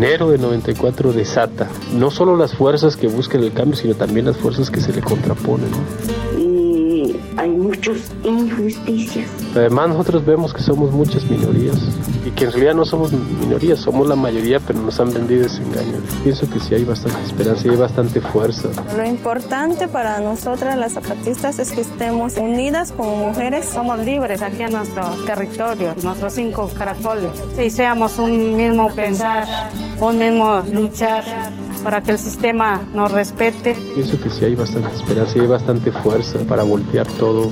enero de 94 desata no solo las fuerzas que buscan el cambio, sino también las fuerzas que se le contraponen. Muchas injusticias. Además nosotros vemos que somos muchas minorías y que en realidad no somos minorías, somos la mayoría, pero nos han vendido ese engaño. Pienso que sí hay bastante esperanza y hay bastante fuerza. Lo importante para nosotras las zapatistas es que estemos unidas como mujeres. Somos libres aquí en nuestro territorio, nuestros cinco caracoles. Y seamos un mismo pensar, un mismo luchar para que el sistema nos respete. Pienso que sí hay bastante esperanza y hay bastante fuerza para voltear todo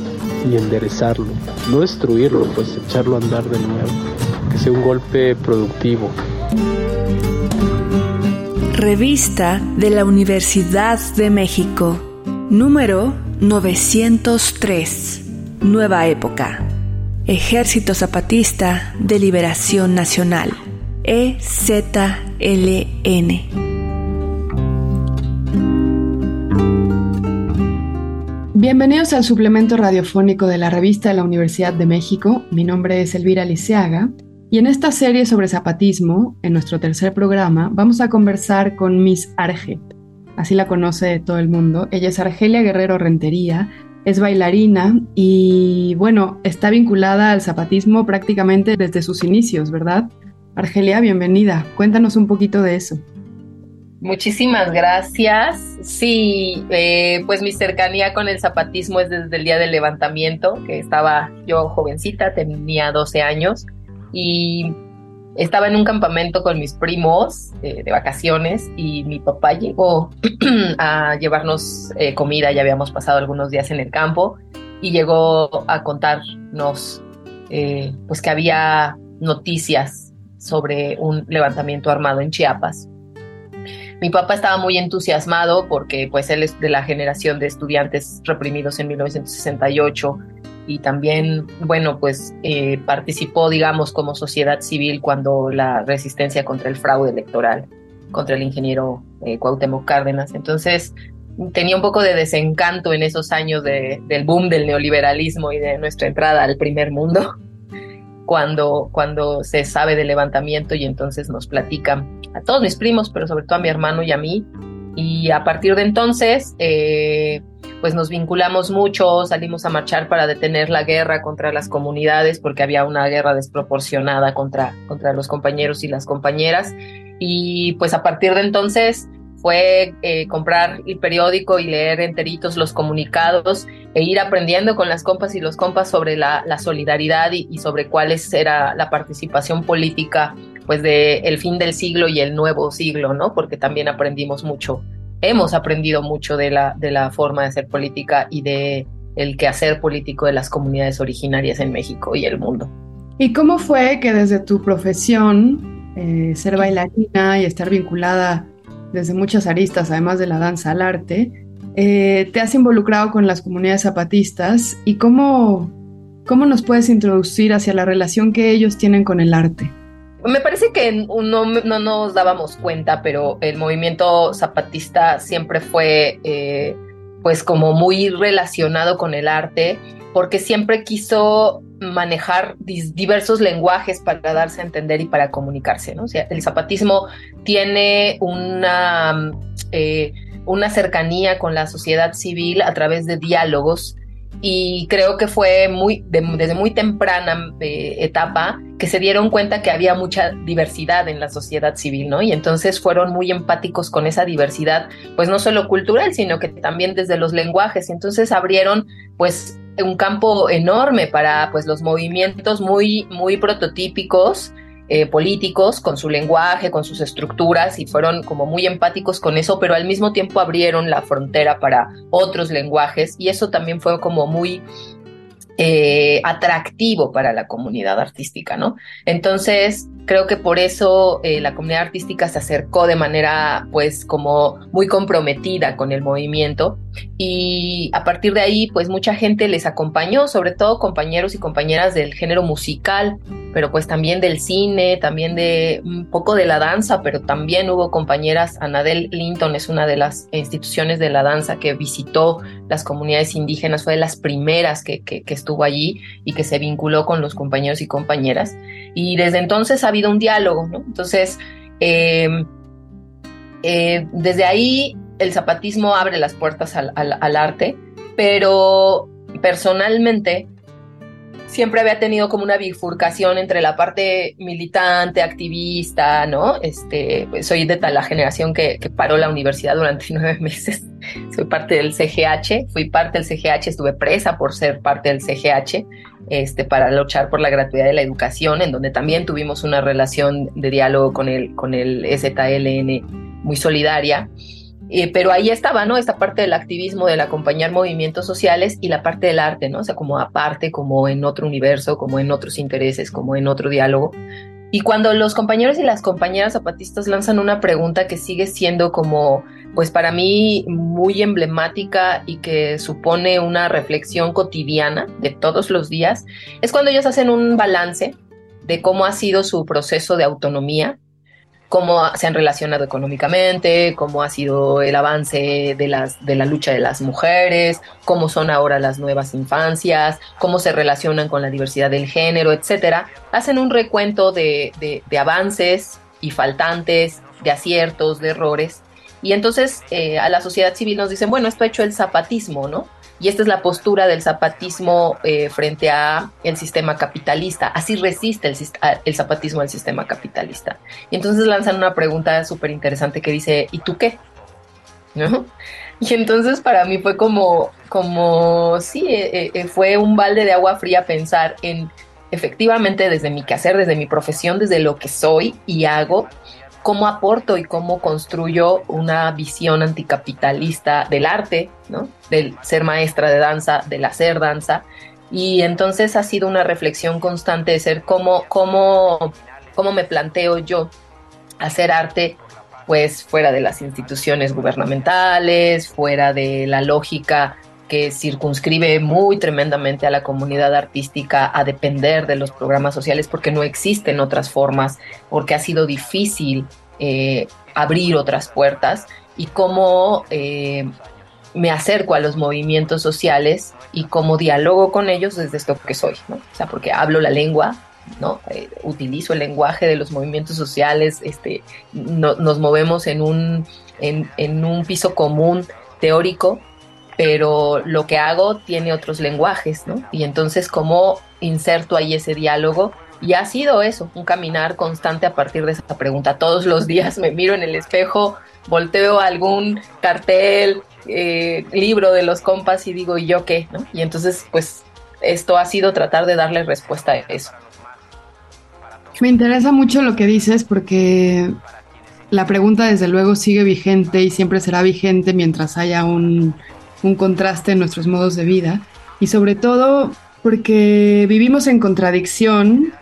y enderezarlo. No destruirlo, pues echarlo a andar de nuevo. Que sea un golpe productivo. Revista de la Universidad de México. Número 903. Nueva época. Ejército Zapatista de Liberación Nacional. EZLN. Bienvenidos al suplemento radiofónico de la revista de la Universidad de México. Mi nombre es Elvira Liceaga y en esta serie sobre zapatismo, en nuestro tercer programa, vamos a conversar con Miss Arge. Así la conoce todo el mundo. Ella es Argelia Guerrero Rentería, es bailarina y bueno, está vinculada al zapatismo prácticamente desde sus inicios, ¿verdad? Argelia, bienvenida. Cuéntanos un poquito de eso. Muchísimas gracias. Sí, eh, pues mi cercanía con el zapatismo es desde el día del levantamiento, que estaba yo jovencita, tenía 12 años y estaba en un campamento con mis primos eh, de vacaciones y mi papá llegó a llevarnos eh, comida, ya habíamos pasado algunos días en el campo y llegó a contarnos pues que había noticias sobre un levantamiento armado en Chiapas mi papá estaba muy entusiasmado porque pues él es de la generación de estudiantes reprimidos en 1968 y también, bueno, pues eh, participó, digamos, como sociedad civil cuando la resistencia contra el fraude electoral, contra el ingeniero eh, Cuauhtémoc Cárdenas. Entonces, tenía un poco de desencanto en esos años de, del boom del neoliberalismo y de nuestra entrada al primer mundo, cuando, cuando se sabe del levantamiento y entonces nos platican a todos mis primos, pero sobre todo a mi hermano y a mí. Y a partir de entonces, eh, pues nos vinculamos mucho, salimos a marchar para detener la guerra contra las comunidades, porque había una guerra desproporcionada contra, contra los compañeros y las compañeras. Y pues a partir de entonces fue eh, comprar el periódico y leer enteritos los comunicados e ir aprendiendo con las compas y los compas sobre la, solidaridad y, y, sobre cuál era la participación política pues de el fin del siglo y el nuevo siglo, ¿no? Porque también aprendimos mucho, hemos aprendido mucho de la, de la forma de hacer política y de el quehacer político de las comunidades originarias en México y el mundo. ¿Y cómo fue que desde tu profesión, eh, ser bailarina y estar vinculada desde muchas aristas, además de la danza al arte, eh, te has involucrado con las comunidades zapatistas y cómo, cómo nos puedes introducir hacia la relación que ellos tienen con el arte? Me parece que no, no nos dábamos cuenta, pero el movimiento zapatista siempre fue eh, pues como muy relacionado con el arte, porque siempre quiso manejar diversos lenguajes para darse a entender y para comunicarse, ¿no? El zapatismo tiene una, eh, una cercanía con la sociedad civil a través de diálogos y creo que fue muy desde muy temprana eh, etapa que se dieron cuenta que había mucha diversidad en la sociedad civil, ¿no? Y entonces fueron muy empáticos con esa diversidad, pues no solo cultural, sino que también desde los lenguajes. Y entonces abrieron, pues, un campo enorme para, pues, los movimientos muy, muy prototípicos eh, políticos con su lenguaje, con sus estructuras y fueron como muy empáticos con eso, pero al mismo tiempo abrieron la frontera para otros lenguajes y eso también fue como muy eh, atractivo para la comunidad artística, ¿no? Entonces, creo que por eso eh, la comunidad artística se acercó de manera, pues, como muy comprometida con el movimiento y a partir de ahí, pues, mucha gente les acompañó, sobre todo compañeros y compañeras del género musical, pero pues también del cine, también de un poco de la danza, pero también hubo compañeras, Anadel Linton es una de las instituciones de la danza que visitó las comunidades indígenas, fue de las primeras que, que, que estuvo allí y que se vinculó con los compañeros y compañeras. Y desde entonces ha habido un diálogo, ¿no? Entonces, Em, eh, desde ahí el zapatismo abre las puertas al arte, pero personalmente siempre había tenido como una bifurcación entre la parte militante, activista, ¿no? Este, pues soy de la generación que, paró la universidad durante nueve meses. Soy parte del CGH, fui parte del CGH, estuve presa por ser parte del CGH, este, para luchar por la gratuidad de la educación, en donde también tuvimos una relación de diálogo con el, con el ZLN muy solidaria. Eh, pero ahí estaba, ¿no? Esta parte del activismo, del acompañar movimientos sociales y la parte del arte, ¿no? O sea, como aparte, como en otro universo, como en otros intereses, como en otro diálogo. Y cuando los compañeros y las compañeras zapatistas lanzan una pregunta que sigue siendo como, pues para mí muy emblemática y que supone una reflexión cotidiana de todos los días, es cuando ellos hacen un balance de cómo ha sido su proceso de autonomía cómo se han relacionado económicamente, cómo ha sido el avance de, las, de la lucha de las mujeres, cómo son ahora las nuevas infancias, cómo se relacionan con la diversidad del género, etcétera. Hacen un recuento de, de, avances y faltantes, de aciertos, de errores. Y entonces eh, a la sociedad civil nos dicen, bueno, esto ha hecho el zapatismo, ¿no? Y esta es la postura del zapatismo eh, frente a el sistema capitalista. Así resiste el, zapatismo al sistema capitalista. Y entonces lanzan una pregunta súper interesante que dice, ¿y tú qué? ¿No? Y entonces para mí fue como, como sí, eh, eh, fue un balde de agua fría pensar en efectivamente desde mi quehacer, desde mi profesión, desde lo que soy y hago, cómo aporto y cómo construyo una visión anticapitalista del arte, ¿no? Del ser maestra de danza, del hacer danza. Y entonces ha sido una reflexión constante de ser cómo, cómo, cómo me planteo yo hacer arte pues fuera de las instituciones gubernamentales, fuera de la lógica que circunscribe muy tremendamente a la comunidad artística a depender de los programas sociales porque no existen otras formas, porque ha sido difícil eh, abrir otras puertas y cómo eh, me acerco a los movimientos sociales y cómo dialogo con ellos desde esto que soy, ¿no? O sea, porque hablo la lengua, ¿no? Eh, utilizo el lenguaje de los movimientos sociales, este, nos movemos en un, en, en un piso común teórico pero lo que hago tiene otros lenguajes, ¿no? Y entonces, ¿cómo inserto ahí ese diálogo? Y ha sido eso, un caminar constante a partir de esa pregunta. Todos los días me miro en el espejo, volteo algún cartel, eh, libro de los compas y digo, ¿y yo qué? ¿no? Y entonces, pues, esto ha sido tratar de darle respuesta a eso. Me interesa mucho lo que dices porque la pregunta desde luego sigue vigente y siempre será vigente mientras haya un un contraste en nuestros modos de vida y sobre todo porque vivimos en contradicción,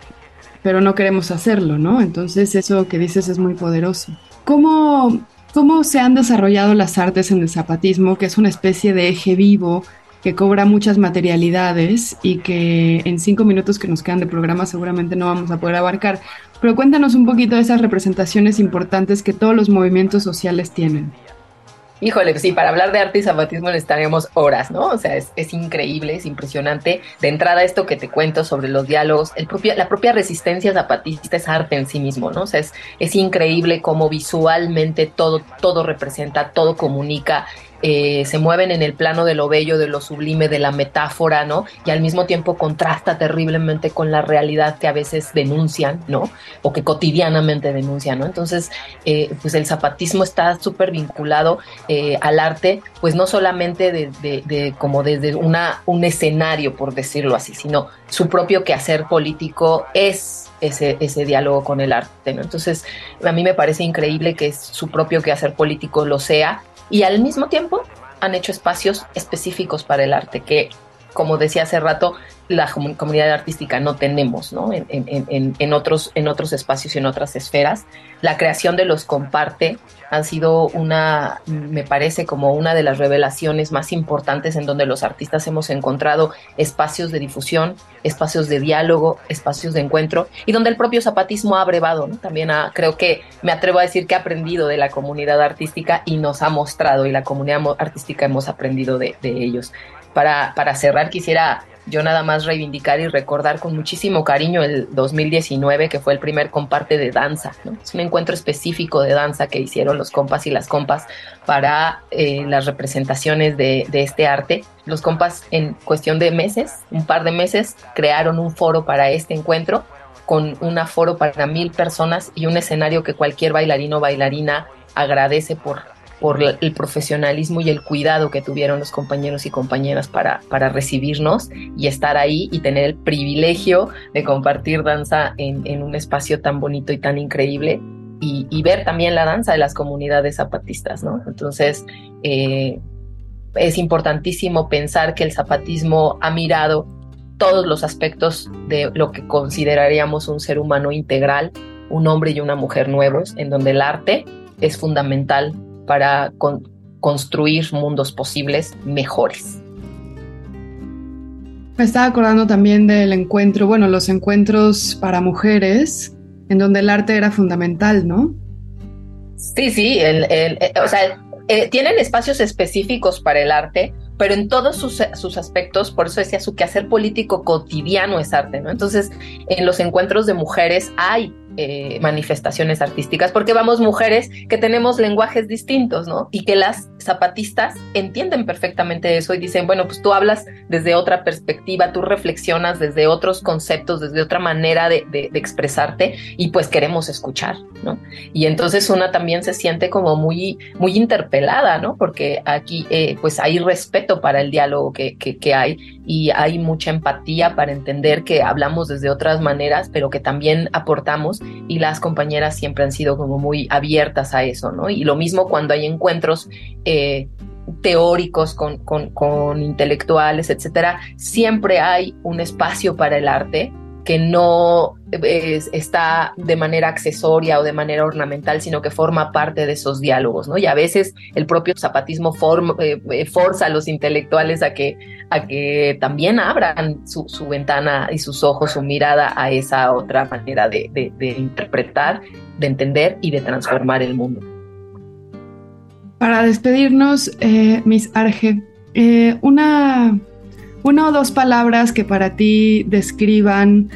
pero no queremos hacerlo, ¿no? Entonces eso que dices es muy poderoso. ¿Cómo, cómo se han desarrollado las artes en el zapatismo, que es una especie de eje vivo que cobra muchas materialidades y que en cinco minutos que nos quedan de programa seguramente no vamos a poder abarcar. Pero cuéntanos un poquito de esas representaciones importantes que todos los movimientos sociales tienen. Híjole, sí, para hablar de arte y zapatismo necesitaríamos horas, ¿no? O sea, es, es, increíble, es impresionante. De entrada, esto que te cuento sobre los diálogos, la propia resistencia zapatista es arte en sí mismo, ¿no? O sea, es, es increíble cómo visualmente todo, todo representa, todo comunica eh, se mueven en el plano de lo bello, de lo sublime, de la metáfora, ¿no? Y al mismo tiempo contrasta terriblemente con la realidad que a veces denuncian, ¿no? O que cotidianamente denuncian, ¿no? Entonces, eh, pues el zapatismo está súper vinculado eh, al arte, pues no solamente de, como desde una, un escenario, por decirlo así, sino su propio quehacer político es ese, ese diálogo con el arte, ¿no? Entonces, a mí me parece increíble que su propio quehacer político lo sea y al mismo tiempo han hecho espacios específicos para el arte que, como decía hace rato, la comunidad artística no tenemos ¿no? En, otros, en otros espacios y en otras esferas. La creación de los comparte han sido una, me parece como una de las revelaciones más importantes en donde los artistas hemos encontrado espacios de difusión, espacios de diálogo, espacios de encuentro y donde el propio zapatismo ha abrevado. ¿no? También creo que me atrevo a decir que ha aprendido de la comunidad artística y nos ha mostrado y la comunidad artística hemos aprendido de ellos. Para, cerrar quisiera yo nada más reivindicar y recordar con muchísimo cariño el 2019, que fue el primer comparte de danza. Es un encuentro específico de danza que hicieron los compas y las compas para eh, las representaciones de, de este arte. Los compas en cuestión de meses, un par de meses, crearon un foro para este encuentro con un aforo para mil personas y un escenario que cualquier bailarino o bailarina agradece por por el profesionalismo y el cuidado que tuvieron los compañeros y compañeras para, para recibirnos y estar ahí y tener el privilegio de compartir danza en, un espacio tan bonito y tan increíble y, ver también la danza de las comunidades zapatistas, ¿no? Entonces, eh, es importantísimo pensar que el zapatismo ha mirado todos los aspectos de lo que consideraríamos un ser humano integral, un hombre y una mujer nuevos, en donde el arte es fundamental para construir mundos posibles mejores. Me estaba acordando también del encuentro, bueno, los encuentros para mujeres, en donde el arte era fundamental, ¿no? Sí, sí, el, eh, o sea, eh, tienen espacios específicos para el arte, pero en todos sus, sus, aspectos, por eso decía, su quehacer político cotidiano es arte, ¿no? Entonces, en los encuentros de mujeres hay eh, manifestaciones artísticas, porque vamos mujeres que tenemos lenguajes distintos, ¿no? Y que las zapatistas entienden perfectamente eso y dicen, bueno, pues tú hablas desde otra perspectiva, tú reflexionas desde otros conceptos, desde otra manera de, expresarte y pues queremos escuchar, ¿no? Y entonces una también se siente como muy, muy interpelada, ¿no? Porque aquí eh, pues hay respeto para el diálogo que, que, que hay y hay mucha empatía para entender que hablamos desde otras maneras, pero que también aportamos y las compañeras siempre han sido como muy abiertas a eso, ¿no? Y lo mismo cuando hay encuentros eh, teóricos con, con, intelectuales, etcétera, siempre hay un espacio para el arte que no está de manera accesoria o de manera ornamental, sino que forma parte de esos diálogos, ¿no? Y a veces el propio zapatismo eh, eh, forza a los intelectuales a que, a que también abran su, ventana y sus ojos, su mirada a esa otra manera de, interpretar, de entender y de transformar el mundo. Para despedirnos, eh, Miss Arge, una una o dos palabras que para ti describan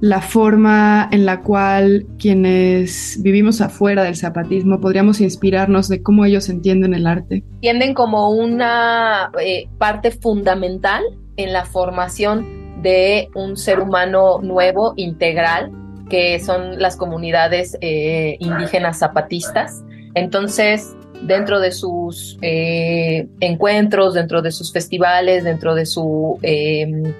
la forma en la cual quienes vivimos afuera del zapatismo podríamos inspirarnos de cómo ellos entienden el arte. Entienden como una eh, parte fundamental en la formación de un ser humano nuevo, integral, que son las comunidades eh, indígenas zapatistas. Entonces, dentro de sus eh, encuentros, dentro de sus festivales, dentro de su em,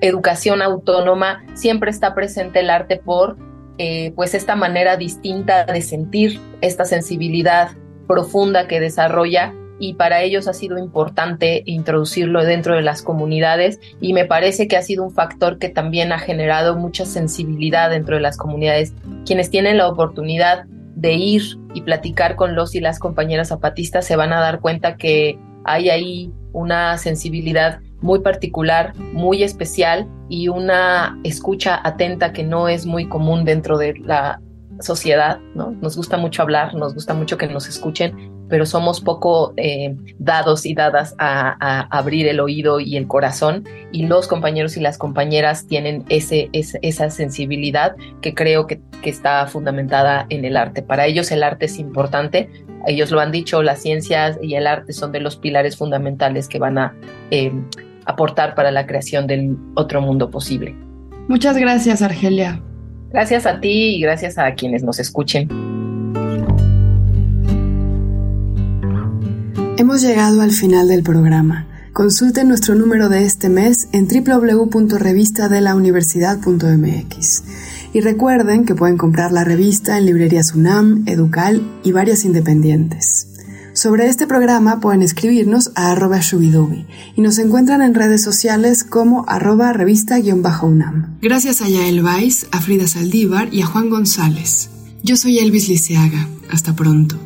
educación autónoma, siempre está presente el arte por eh, pues esta manera distinta de sentir, esta sensibilidad profunda que desarrolla y para ellos ha sido importante introducirlo dentro de las comunidades y me parece que ha sido un factor que también ha generado mucha sensibilidad dentro de las comunidades. Quienes tienen la oportunidad de ir y platicar con los y las compañeras zapatistas se van a dar cuenta que hay ahí una sensibilidad muy particular, muy especial y una escucha atenta que no es muy común dentro de la sociedad, ¿no? Nos gusta mucho hablar, nos gusta mucho que nos escuchen, pero somos poco eh, dados y dadas a, abrir el oído y el corazón y los compañeros y las compañeras tienen ese, esa sensibilidad que creo que, está fundamentada en el arte. Para ellos el arte es importante, ellos lo han dicho, las ciencias y el arte son de los pilares fundamentales que van a eh, aportar para la creación del otro mundo posible. Muchas gracias, Argelia. Gracias a ti y gracias a quienes nos escuchen. Hemos llegado al final del programa. Consulten nuestro número de este mes en www.revistadelauniversidad.mx. Y recuerden que pueden comprar la revista en librerías UNAM, Educal y varias independientes. Sobre este programa pueden escribirnos a arroba shubidubi y nos encuentran en redes sociales como arroba revista-unam. Gracias a Yael Weiss, a Frida Saldívar y a Juan González. Yo soy Elvis Liceaga. Hasta pronto.